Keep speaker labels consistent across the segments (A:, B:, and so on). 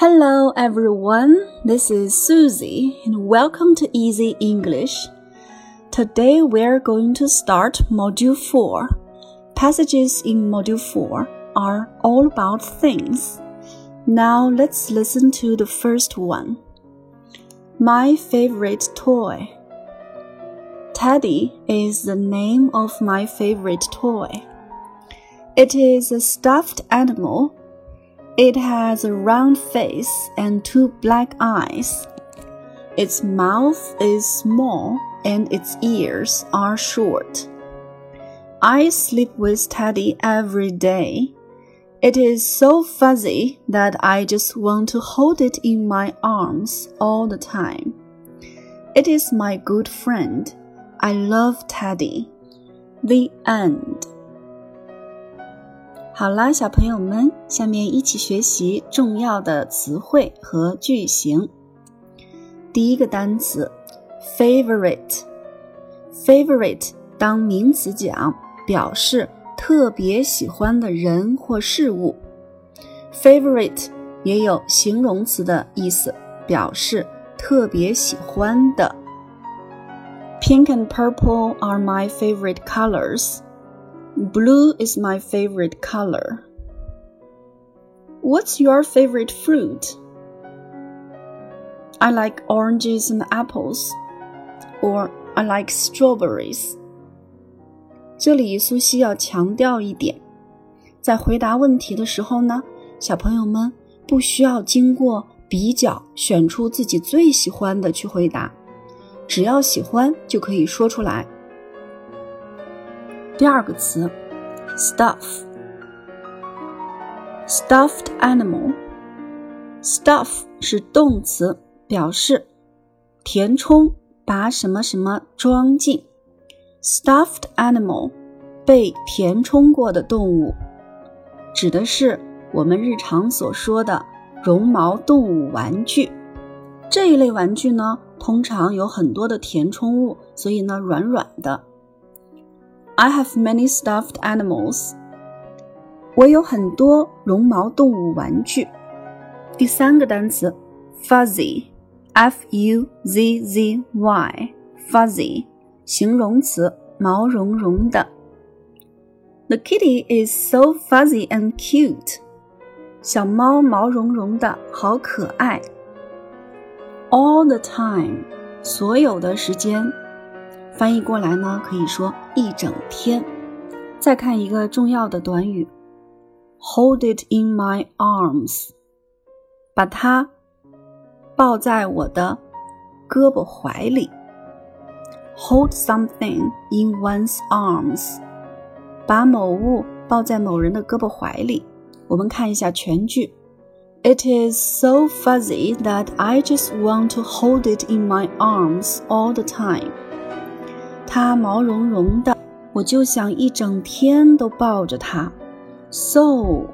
A: Hello everyone, this is Susie and welcome to Easy English. Today we're going to start Module 4. Passages in Module 4 are all about things. Now let's listen to the first one. My favorite toy. Teddy is the name of my favorite toy. It is a stuffed animal it has a round face and two black eyes. Its mouth is small and its ears are short. I sleep with Teddy every day. It is so fuzzy that I just want to hold it in my arms all the time. It is my good friend. I love Teddy. The end. 好啦，小朋友们，下面一起学习重要的词汇和句型。第一个单词，favorite，favorite 当名词讲，表示特别喜欢的人或事物。favorite 也有形容词的意思，表示特别喜欢的。Pink and purple are my favorite colors. Blue is my favorite color. What's your favorite fruit? I like oranges and apples. Or I like strawberries. 这里苏西要强调一点，在回答问题的时候呢，小朋友们不需要经过比较选出自己最喜欢的去回答，只要喜欢就可以说出来。 第二个词，stuff，stuffed animal。stuff 是动词，表示填充，把什么什么装进。stuffed animal，被填充过的动物，指的是我们日常所说的绒毛动物玩具。这一类玩具呢，通常有很多的填充物，所以呢，软软的。I have many stuffed animals. 我有很多绒毛动物玩具。第三个单词，fuzzy，f u z z y，fuzzy，形容词，毛茸茸的。The kitty is so fuzzy and cute. 小猫毛茸茸的，好可爱。All the time，所有的时间。 翻译过来呢，可以说一整天。再看一个重要的短语，hold it in my arms，把它抱在我的胳膊怀里。hold something in one's arms，把某物抱在某人的胳膊怀里。我们看一下全句：It is so fuzzy that I just want to hold it in my arms all the time。它毛茸茸的，我就想一整天都抱着它。So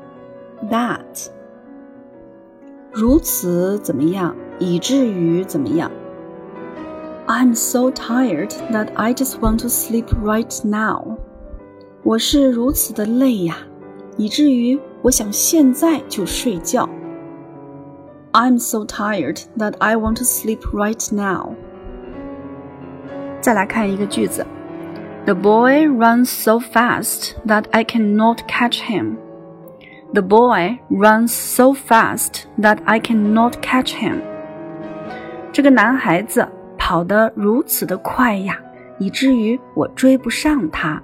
A: that 如此怎么样，以至于怎么样？I'm so tired that I just want to sleep right now。我是如此的累呀，以至于我想现在就睡觉。I'm so tired that I want to sleep right now。 再来看一个句子：The boy runs so fast that I cannot catch him. The boy runs so fast that I cannot catch him. 这个男孩子跑得如此的快呀，以至于我追不上他。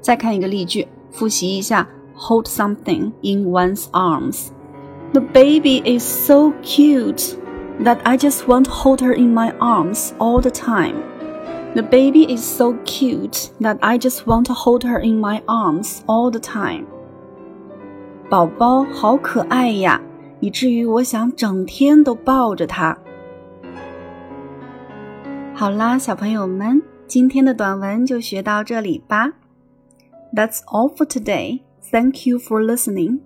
A: 再看一个例句，复习一下：Hold something in one's arms. The baby is so cute that I just want to hold her in my arms all the time. The baby is so cute that I just want to hold her in my arms all the time. 宝宝好可爱呀，以至于我想整天都抱着它。好啦，小朋友们，今天的短文就学到这里吧。That's all for today. Thank you for listening.